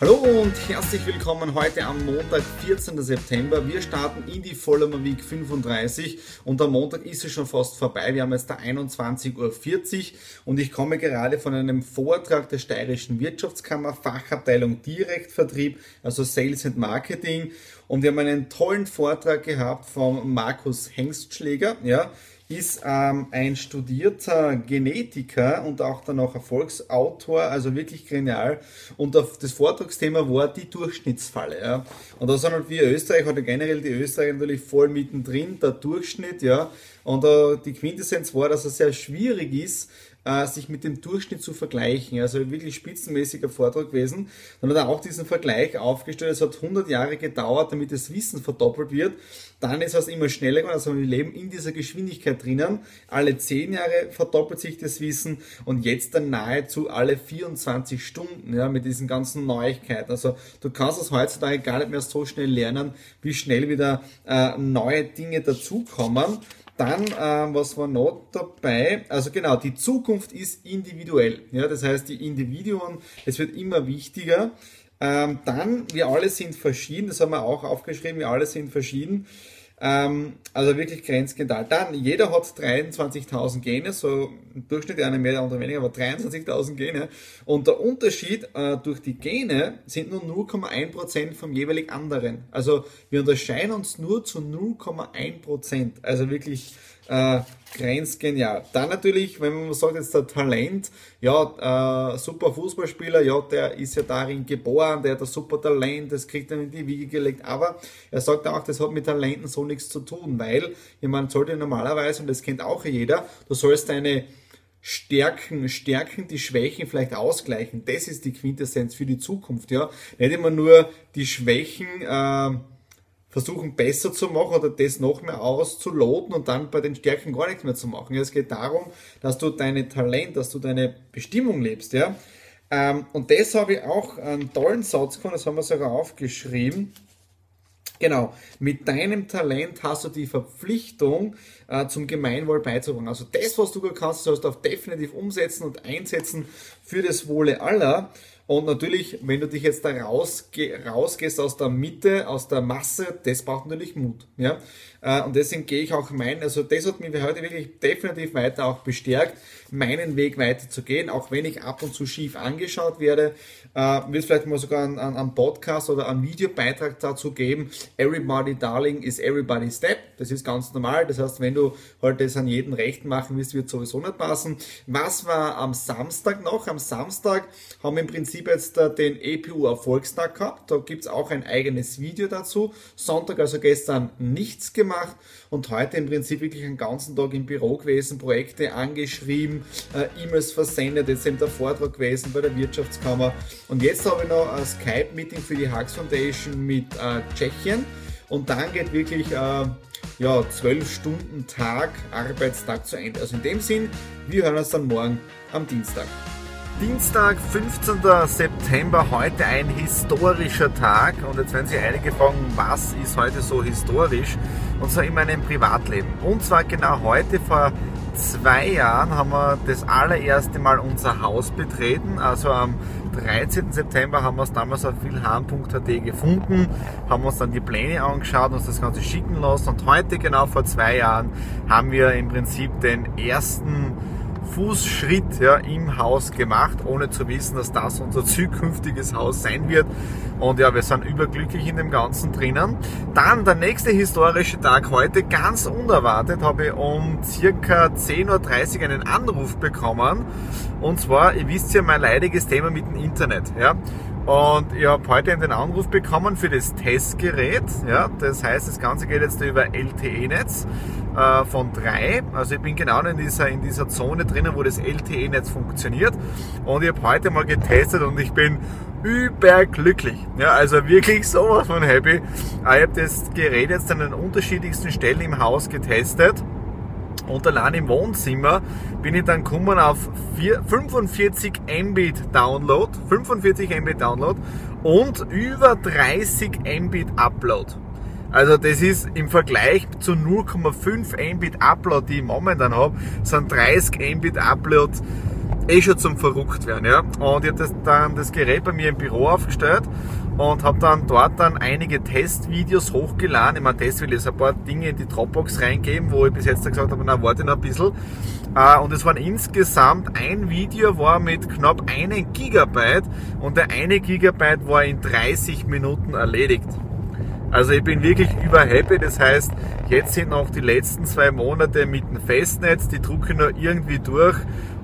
Hallo und herzlich willkommen heute am Montag, 14. September. Wir starten in die Vollmer Week 35 und am Montag ist es schon fast vorbei. Wir haben jetzt da 21.40 Uhr und ich komme gerade von einem Vortrag der Steirischen Wirtschaftskammer, Fachabteilung Direktvertrieb, also Sales and Marketing. Und wir haben einen tollen Vortrag gehabt von Markus Hengstschläger, ja, ist ähm, ein studierter Genetiker und auch dann auch Erfolgsautor, also wirklich genial. Und das Vortragsthema war die Durchschnittsfalle. Ja. Und da sind halt wir Österreich oder generell die Österreicher natürlich voll mittendrin, der Durchschnitt, ja. Und äh, die Quintessenz war, dass es sehr schwierig ist, äh, sich mit dem Durchschnitt zu vergleichen. Also wirklich spitzenmäßiger Vortrag gewesen. Dann hat er auch diesen Vergleich aufgestellt. Es hat 100 Jahre gedauert, damit das Wissen verdoppelt wird. Dann ist es immer schneller geworden. Also wir leben in dieser Geschwindigkeit drinnen. Alle 10 Jahre verdoppelt sich das Wissen und jetzt dann nahezu alle 24 Stunden ja, mit diesen ganzen Neuigkeiten. Also du kannst es heutzutage gar nicht mehr so schnell lernen, wie schnell wieder äh, neue Dinge dazukommen. Dann, ähm, was war noch dabei? Also genau, die Zukunft ist individuell. Ja, das heißt, die Individuen, es wird immer wichtiger. Ähm, dann, wir alle sind verschieden, das haben wir auch aufgeschrieben, wir alle sind verschieden. Ähm, also wirklich grenzgenial. Dann, jeder hat 23.000 Gene, so im Durchschnitt der eine mehr, der andere weniger, aber 23.000 Gene. Und der Unterschied äh, durch die Gene sind nur 0,1% vom jeweilig anderen. Also wir unterscheiden uns nur zu 0,1%. Also wirklich äh, grenzgenial. Dann natürlich, wenn man sagt jetzt der Talent, ja, äh, super Fußballspieler, ja, der ist ja darin geboren, der hat ein super Talent, das kriegt er in die Wiege gelegt, aber er sagt auch, das hat mit Talenten so nichts zu tun, weil jemand sollte normalerweise, und das kennt auch jeder, du sollst deine Stärken, Stärken, die Schwächen vielleicht ausgleichen. Das ist die Quintessenz für die Zukunft, ja. Nicht immer nur die Schwächen, äh, versuchen besser zu machen oder das noch mehr auszuloten und dann bei den Stärken gar nichts mehr zu machen. Es geht darum, dass du deine Talent, dass du deine Bestimmung lebst, ja. Ähm, und das habe ich auch einen tollen Satz gefunden, das haben wir sogar aufgeschrieben. Genau, mit deinem Talent hast du die Verpflichtung, äh, zum Gemeinwohl beizutragen. Also das, was du kannst, sollst du auch definitiv umsetzen und einsetzen für das Wohle aller. Und natürlich, wenn du dich jetzt da rausge rausgehst aus der Mitte, aus der Masse, das braucht natürlich Mut. Ja? Äh, und deswegen gehe ich auch meinen, also das hat mich heute wirklich definitiv weiter auch bestärkt, meinen Weg weiter zu gehen, auch wenn ich ab und zu schief angeschaut werde, äh, wird vielleicht mal sogar einen, Podcast oder einen Videobeitrag dazu geben. Everybody Darling is everybody step. Das ist ganz normal. Das heißt, wenn du halt das an jeden Rechten machen willst, wird sowieso nicht passen. Was war am Samstag noch? Am Samstag haben wir im Prinzip jetzt äh, den EPU Erfolgstag gehabt. Da gibt es auch ein eigenes Video dazu. Sonntag, also gestern, nichts gemacht und heute im Prinzip wirklich einen ganzen Tag im Büro gewesen, Projekte angeschrieben, äh, E-Mails versendet, jetzt eben der Vortrag gewesen bei der Wirtschaftskammer. Und jetzt habe ich noch ein Skype-Meeting für die Hux Foundation mit äh, Tschechien. Und dann geht wirklich äh, ja, 12 Stunden Tag, Arbeitstag zu Ende. Also in dem Sinn, wir hören uns dann morgen am Dienstag. Dienstag, 15. September, heute ein historischer Tag. Und jetzt werden sich einige fragen, was ist heute so historisch? Und zwar in meinem Privatleben. Und zwar genau heute vor zwei Jahren haben wir das allererste Mal unser Haus betreten. Also am 13. September haben wir es damals auf wilhelm.at gefunden, haben uns dann die Pläne angeschaut, uns das Ganze schicken lassen und heute, genau vor zwei Jahren, haben wir im Prinzip den ersten Fußschritt ja, im Haus gemacht, ohne zu wissen, dass das unser zukünftiges Haus sein wird. Und ja, wir sind überglücklich in dem Ganzen drinnen. Dann der nächste historische Tag heute, ganz unerwartet, habe ich um circa 10.30 Uhr einen Anruf bekommen. Und zwar, ihr wisst ja, mein leidiges Thema mit dem Internet. Ja. Und ich habe heute den Anruf bekommen für das Testgerät. Ja, das heißt, das Ganze geht jetzt über LTE-Netz äh, von 3. Also ich bin genau in dieser, in dieser Zone drinnen, wo das LTE-Netz funktioniert. Und ich habe heute mal getestet und ich bin überglücklich. Ja, also wirklich sowas von happy. Ich habe das Gerät jetzt an den unterschiedlichsten Stellen im Haus getestet. Und allein im Wohnzimmer bin ich dann gekommen auf 45 Mbit Download, 45 Mbit Download und über 30 Mbit Upload. Also das ist im Vergleich zu 0,5 Mbit Upload, die ich momentan habe, sind 30 Mbit Upload eh schon zum verrückt werden. Ja? Und ich habe dann das Gerät bei mir im Büro aufgestellt und habe dann dort dann einige Testvideos hochgeladen. Ich meine, Test will jetzt ein paar Dinge in die Dropbox reingeben, wo ich bis jetzt gesagt habe, na warte noch ein bisschen. Äh, und es waren insgesamt ein Video war mit knapp einem Gigabyte und der eine Gigabyte war in 30 Minuten erledigt. Also ich bin wirklich überhappy. Das heißt, jetzt sind noch die letzten zwei Monate mit dem Festnetz, die drucke ich noch irgendwie durch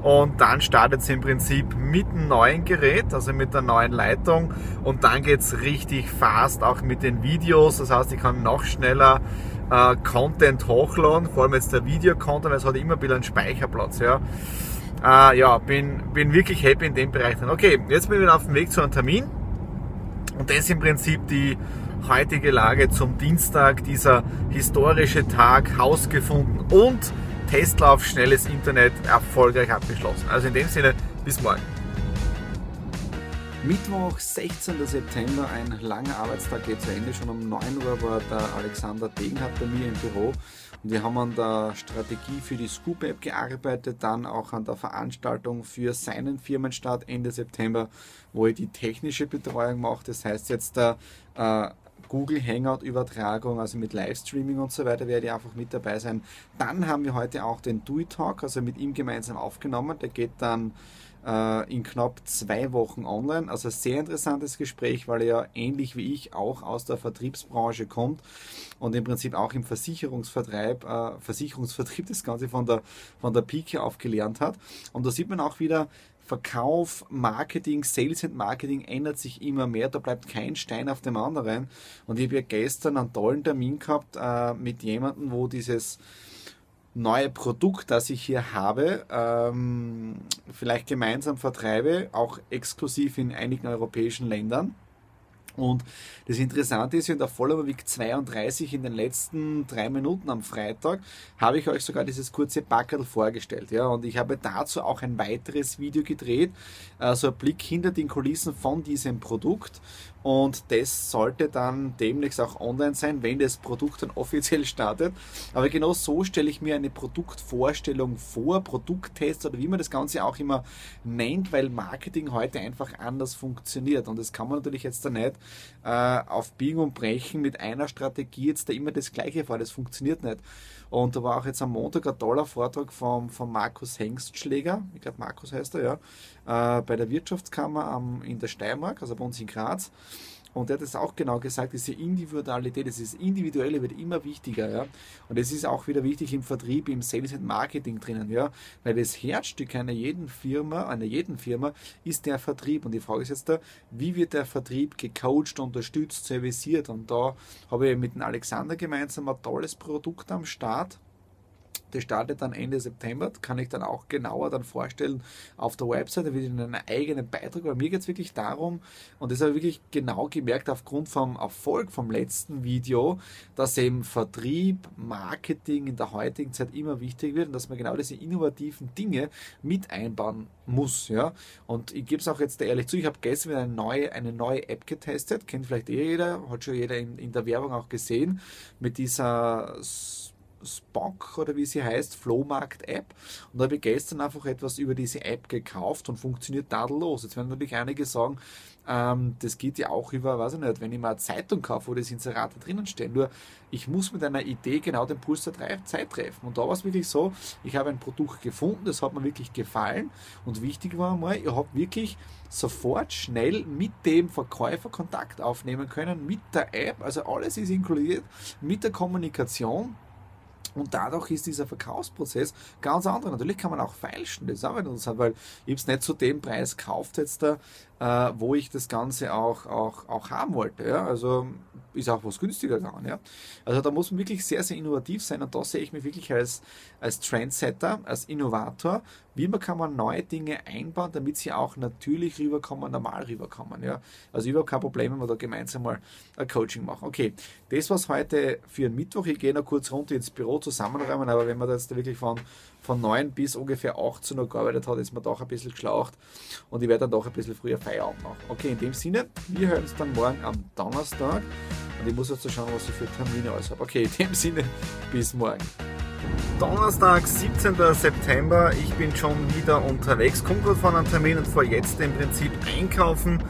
und dann startet es im Prinzip mit einem neuen Gerät, also mit der neuen Leitung und dann geht es richtig fast auch mit den Videos. Das heißt, ich kann noch schneller äh, Content hochladen, vor allem jetzt der Video-Content, weil es hat immer ein bisschen einen Speicherplatz. Ja. Äh, ja, bin, bin wirklich happy in dem Bereich. Okay, jetzt bin ich wieder auf dem Weg zu einem Termin und das ist im Prinzip die heutige Lage zum Dienstag, dieser historische Tag, Haus gefunden und Testlauf schnelles Internet erfolgreich abgeschlossen. Also in dem Sinne, bis morgen. Mittwoch, 16. September, ein langer Arbeitstag geht zu Ende. Schon um 9 Uhr war der Alexander Degenhardt bei mir im Büro und wir haben an der Strategie für die Scoop App gearbeitet, dann auch an der Veranstaltung für seinen Firmenstart Ende September, wo er die technische Betreuung macht. Das heißt jetzt der äh, Google Hangout Übertragung, also mit Livestreaming und so weiter, werde ich einfach mit dabei sein. Dann haben wir heute auch den It Talk, also mit ihm gemeinsam aufgenommen. Der geht dann äh, in knapp zwei Wochen online. Also sehr interessantes Gespräch, weil er ja ähnlich wie ich auch aus der Vertriebsbranche kommt und im Prinzip auch im Versicherungsvertreib, äh, Versicherungsvertrieb das Ganze von der, von der Pike auf gelernt hat. Und da sieht man auch wieder, Verkauf, Marketing, Sales and Marketing ändert sich immer mehr. Da bleibt kein Stein auf dem anderen. Und ich habe ja gestern einen tollen Termin gehabt äh, mit jemandem, wo dieses neue Produkt, das ich hier habe, ähm, vielleicht gemeinsam vertreibe, auch exklusiv in einigen europäischen Ländern. Und das Interessante ist, in der Follower-Week 32 in den letzten drei Minuten am Freitag habe ich euch sogar dieses kurze Packerl vorgestellt. Ja, und ich habe dazu auch ein weiteres Video gedreht, also ein Blick hinter den Kulissen von diesem Produkt. Und das sollte dann demnächst auch online sein, wenn das Produkt dann offiziell startet. Aber genau so stelle ich mir eine Produktvorstellung vor, Produkttest oder wie man das Ganze auch immer nennt, weil Marketing heute einfach anders funktioniert. Und das kann man natürlich jetzt da nicht auf Biegen und Brechen mit einer Strategie jetzt da immer das Gleiche vor. Das funktioniert nicht. Und da war auch jetzt am Montag ein toller Vortrag vom, vom Markus Hengstschläger, ich glaube Markus heißt er, ja, äh, bei der Wirtschaftskammer am, in der Steiermark, also bei uns in Graz. Und er hat es auch genau gesagt, diese Individualität, dieses Individuelle wird immer wichtiger. Ja? Und es ist auch wieder wichtig im Vertrieb, im Sales and Marketing drinnen, ja? weil das Herzstück einer jeden Firma, einer jeden Firma ist der Vertrieb. Und die Frage ist jetzt da, wie wird der Vertrieb gecoacht, unterstützt, serviciert? Und da habe ich mit dem Alexander gemeinsam ein tolles Produkt am Start das startet dann Ende September, kann ich dann auch genauer dann vorstellen auf der Website, da wird in einen eigenen Beitrag, aber mir geht es wirklich darum, und das habe ich wirklich genau gemerkt aufgrund vom Erfolg vom letzten Video, dass eben Vertrieb, Marketing in der heutigen Zeit immer wichtig wird und dass man genau diese innovativen Dinge mit einbauen muss. Ja? Und ich gebe es auch jetzt ehrlich zu, ich habe gestern wieder eine neue, eine neue App getestet, kennt vielleicht eh jeder, hat schon jeder in, in der Werbung auch gesehen, mit dieser Spock oder wie sie heißt, Flohmarkt-App. Und da habe ich gestern einfach etwas über diese App gekauft und funktioniert tadellos. Jetzt werden natürlich einige sagen, ähm, das geht ja auch über, weiß ich nicht, wenn ich mal eine Zeitung kaufe, wo das Inserate drinnen stehen. Nur ich muss mit einer Idee genau den Puls der Zeit treffen. Und da war es wirklich so, ich habe ein Produkt gefunden, das hat mir wirklich gefallen. Und wichtig war mal, ich habe wirklich sofort schnell mit dem Verkäufer Kontakt aufnehmen können, mit der App, also alles ist inkludiert, mit der Kommunikation und dadurch ist dieser Verkaufsprozess ganz anders. Natürlich kann man auch feilschen, das ist auch interessant, weil ich es nicht zu dem Preis gekauft jetzt da, äh, wo ich das Ganze auch, auch, auch haben wollte. Ja? Also ist auch was günstiger gegangen. Ja? Also da muss man wirklich sehr, sehr innovativ sein und da sehe ich mich wirklich als, als Trendsetter, als Innovator. Wie kann man neue Dinge einbauen, damit sie auch natürlich rüberkommen, normal rüberkommen. Ja? Also überhaupt kein Problem, wenn wir da gemeinsam mal ein Coaching machen. Okay, das war's heute für Mittwoch. Ich gehe noch kurz runter ins Büro zusammenräumen, aber wenn man das wirklich von von 9 bis ungefähr 18 Uhr gearbeitet hat, ist man doch ein bisschen geschlaucht und ich werde dann doch ein bisschen früher Feierabend machen. Okay, in dem Sinne, wir hören uns dann morgen am Donnerstag und ich muss jetzt schauen, was ich für Termine alles habe. Okay, in dem Sinne, bis morgen. Donnerstag, 17. September. Ich bin schon wieder unterwegs, komme gerade von einem Termin und fahre jetzt im Prinzip einkaufen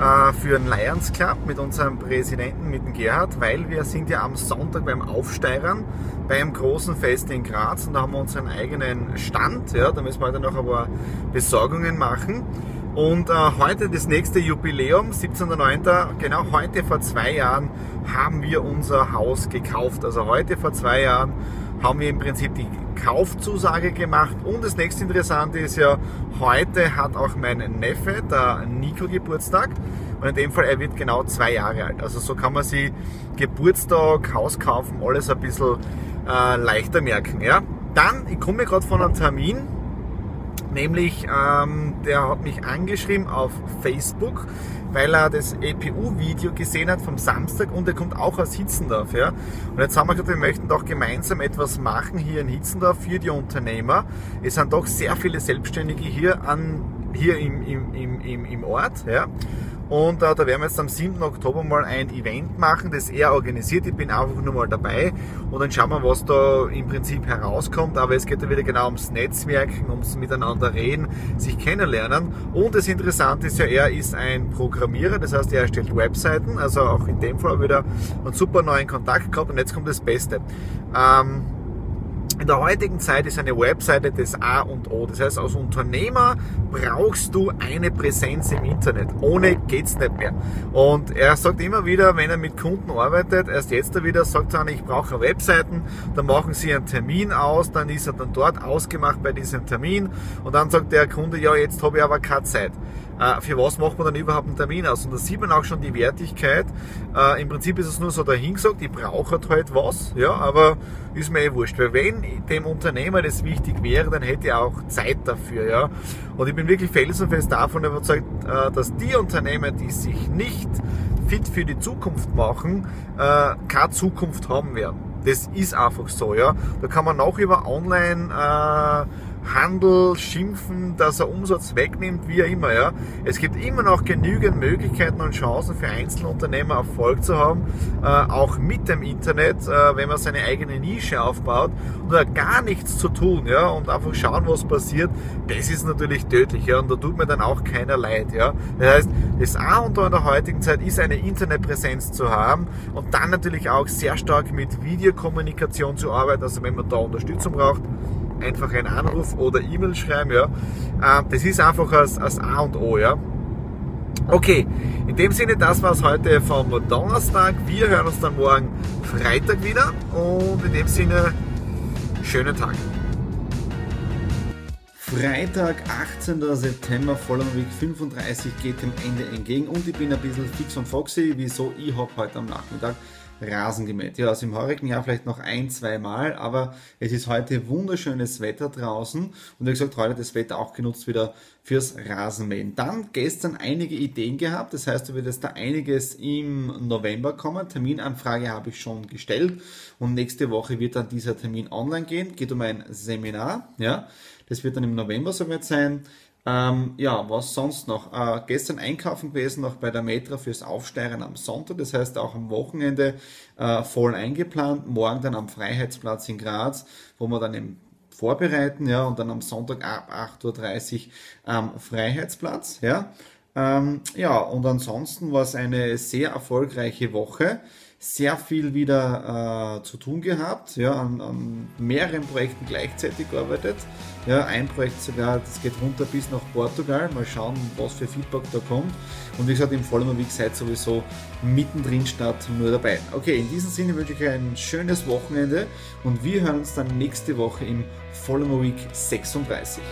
äh, für den Lions Club mit unserem Präsidenten, mit dem Gerhard, weil wir sind ja am Sonntag beim Aufsteigern beim großen Fest in Graz und da haben wir unseren eigenen Stand. Ja, da müssen wir heute noch ein paar Besorgungen machen. Und äh, heute das nächste Jubiläum, 17.09., genau heute vor zwei Jahren haben wir unser Haus gekauft. Also heute vor zwei Jahren haben wir im Prinzip die Kaufzusage gemacht. Und das nächste Interessante ist ja, heute hat auch mein Neffe, der Nico, Geburtstag. Und in dem Fall, er wird genau zwei Jahre alt. Also so kann man sich Geburtstag, Haus kaufen, alles ein bisschen äh, leichter merken. Ja? Dann, ich komme gerade von einem Termin, nämlich ähm, der hat mich angeschrieben auf Facebook weil er das EPU-Video gesehen hat vom Samstag und er kommt auch aus Hitzendorf. Ja? Und jetzt haben wir gesagt, wir möchten doch gemeinsam etwas machen hier in Hitzendorf für die Unternehmer. Es sind doch sehr viele Selbstständige hier, an, hier im, im, im, im Ort. Ja? Und äh, da werden wir jetzt am 7. Oktober mal ein Event machen, das er organisiert. Ich bin einfach nur mal dabei und dann schauen wir, was da im Prinzip herauskommt. Aber es geht ja wieder genau ums Netzwerken, ums Miteinander reden, sich kennenlernen. Und das Interessante ist ja, er ist ein Programmierer, das heißt, er erstellt Webseiten. Also auch in dem Fall wieder einen super neuen Kontakt gehabt. Und jetzt kommt das Beste. Ähm, in der heutigen Zeit ist eine Webseite das A und O. Das heißt, als Unternehmer brauchst du eine Präsenz im Internet. Ohne geht's nicht mehr. Und er sagt immer wieder, wenn er mit Kunden arbeitet, erst jetzt wieder, sagt er, ich brauche Webseiten, dann machen sie einen Termin aus, dann ist er dann dort ausgemacht bei diesem Termin und dann sagt der Kunde, ja, jetzt habe ich aber keine Zeit. Äh, für was macht man dann überhaupt einen Termin aus? Und da sieht man auch schon die Wertigkeit. Äh, Im Prinzip ist es nur so dahingesagt, ich brauche halt was, ja, aber ist mir eh wurscht. Weil wenn dem Unternehmer das wichtig wäre, dann hätte er auch Zeit dafür, ja. Und ich bin wirklich felsenfest davon überzeugt, äh, dass die Unternehmer, die sich nicht fit für die Zukunft machen, keine Zukunft haben werden. Das ist einfach so, ja. Da kann man auch über Online Handel schimpfen, dass er Umsatz wegnimmt, wie auch immer. Ja. Es gibt immer noch genügend Möglichkeiten und Chancen für Einzelunternehmer Erfolg zu haben, äh, auch mit dem Internet, äh, wenn man seine eigene Nische aufbaut und gar nichts zu tun ja, und einfach schauen, was passiert, das ist natürlich tödlich ja, und da tut mir dann auch keiner leid. Ja. Das heißt, das A und O in der heutigen Zeit ist eine Internetpräsenz zu haben und dann natürlich auch sehr stark mit Videokommunikation zu arbeiten, also wenn man da Unterstützung braucht, einfach einen Anruf oder E-Mail schreiben, ja. Ähm, das ist einfach das, das A und O, ja. Okay, in dem Sinne, das war es heute vom Donnerstag. Wir hören uns dann morgen Freitag wieder und in dem Sinne, schönen Tag. Freitag, 18. September, Vollmerweg 35 geht dem Ende entgegen und ich bin ein bisschen fix und foxy. Wieso? Ich habe heute am Nachmittag Rasen gemäht. Ja, also im heurigen Jahr vielleicht noch ein, zwei Mal, aber es ist heute wunderschönes Wetter draußen und wie gesagt, heute das Wetter auch genutzt wieder fürs Rasenmähen. Dann gestern einige Ideen gehabt, das heißt, da wird da einiges im November kommen. Terminanfrage habe ich schon gestellt und nächste Woche wird dann dieser Termin online gehen. Geht um ein Seminar, ja. Das wird dann im November soweit sein. Ähm, ja, was sonst noch? Äh, gestern einkaufen gewesen, noch bei der Metra fürs Aufsteigen am Sonntag, das heißt auch am Wochenende äh, voll eingeplant. Morgen dann am Freiheitsplatz in Graz, wo wir dann im vorbereiten, ja, und dann am Sonntag ab 8.30 Uhr am Freiheitsplatz, ja. Ähm, ja, und ansonsten war es eine sehr erfolgreiche Woche sehr viel wieder äh, zu tun gehabt, ja, an, an, mehreren Projekten gleichzeitig gearbeitet. Ja, ein Projekt sogar, das geht runter bis nach Portugal. Mal schauen, was für Feedback da kommt. Und wie gesagt, im Vollmer Week seid sowieso mittendrin statt nur dabei. Okay, in diesem Sinne wünsche ich euch ein schönes Wochenende und wir hören uns dann nächste Woche im Vollmer Week 36.